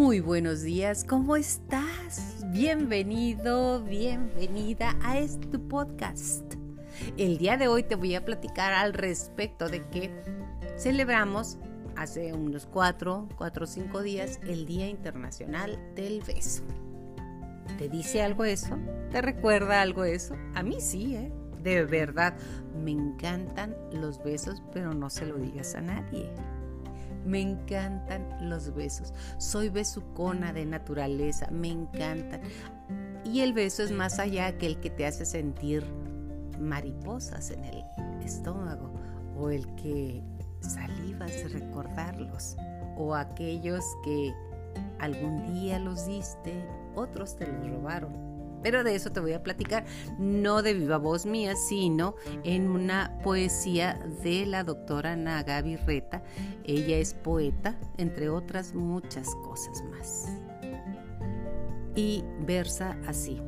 Muy buenos días, ¿cómo estás? Bienvenido, bienvenida a este podcast. El día de hoy te voy a platicar al respecto de que celebramos hace unos cuatro, cuatro o cinco días el Día Internacional del Beso. ¿Te dice algo eso? ¿Te recuerda algo eso? A mí sí, ¿eh? De verdad, me encantan los besos, pero no se lo digas a nadie. Me encantan los besos. Soy besucona de naturaleza, me encantan. Y el beso es más allá que el que te hace sentir mariposas en el estómago o el que salivas recordarlos o aquellos que algún día los diste, otros te los robaron pero de eso te voy a platicar, no de viva voz mía, sino en una poesía de la doctora Reta. Ella es poeta, entre otras muchas cosas más. Y versa así,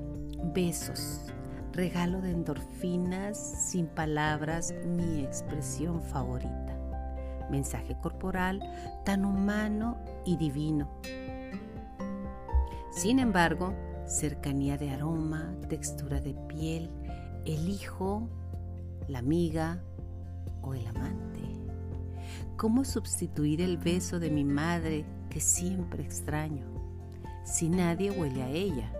besos, regalo de endorfinas, sin palabras, mi expresión favorita. Mensaje corporal tan humano y divino. Sin embargo, cercanía de aroma, textura de piel, el hijo, la amiga o el amante. ¿Cómo sustituir el beso de mi madre que siempre extraño si nadie huele a ella?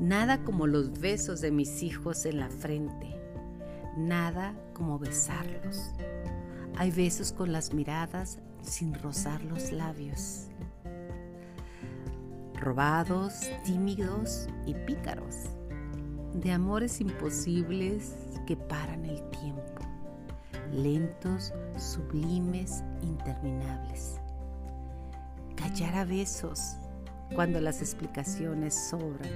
Nada como los besos de mis hijos en la frente, nada como besarlos. Hay besos con las miradas sin rozar los labios robados, tímidos y pícaros, de amores imposibles que paran el tiempo, lentos, sublimes, interminables. Callar a besos cuando las explicaciones sobran,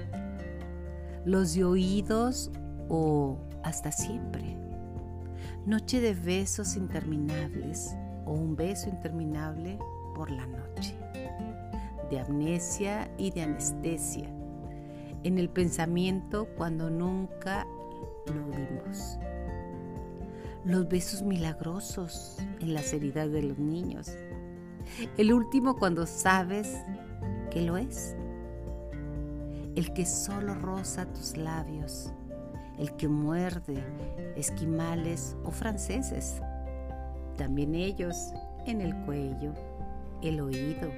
los de oídos o hasta siempre. Noche de besos interminables o un beso interminable por la noche de amnesia y de anestesia, en el pensamiento cuando nunca lo vimos. Los besos milagrosos en las heridas de los niños. El último cuando sabes que lo es. El que solo roza tus labios. El que muerde esquimales o franceses. También ellos en el cuello, el oído,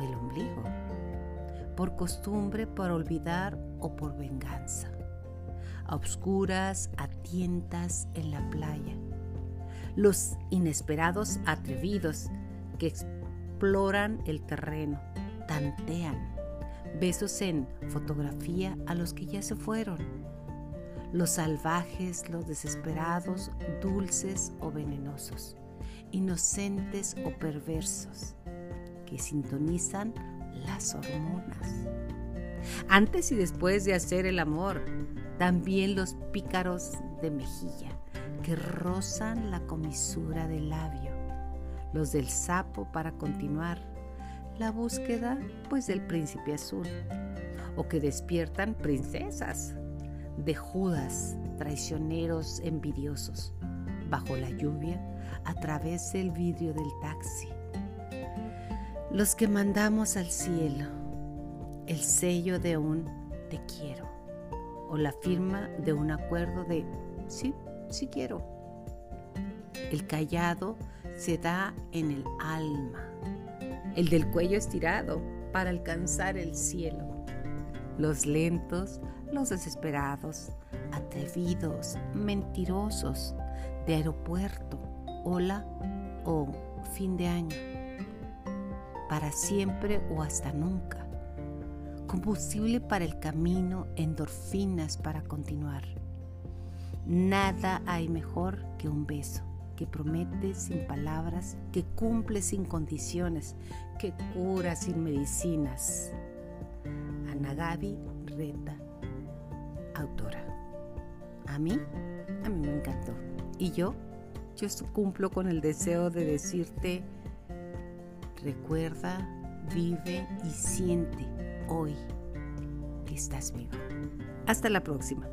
el ombligo, por costumbre, por olvidar o por venganza, a obscuras, a tientas en la playa, los inesperados atrevidos que exploran el terreno, tantean, besos en fotografía a los que ya se fueron, los salvajes, los desesperados, dulces o venenosos, inocentes o perversos que sintonizan las hormonas. Antes y después de hacer el amor, también los pícaros de mejilla que rozan la comisura del labio, los del sapo para continuar la búsqueda pues del príncipe azul, o que despiertan princesas de Judas, traicioneros envidiosos, bajo la lluvia a través del vidrio del taxi los que mandamos al cielo el sello de un te quiero o la firma de un acuerdo de sí, sí quiero. El callado se da en el alma, el del cuello estirado para alcanzar el cielo. Los lentos, los desesperados, atrevidos, mentirosos, de aeropuerto, hola o fin de año para siempre o hasta nunca. Combustible para el camino, endorfinas para continuar. Nada hay mejor que un beso que promete sin palabras, que cumple sin condiciones, que cura sin medicinas. Anagabi Reta, autora. A mí, a mí me encantó. Y yo, yo cumplo con el deseo de decirte, Recuerda, vive y siente hoy que estás vivo. Hasta la próxima.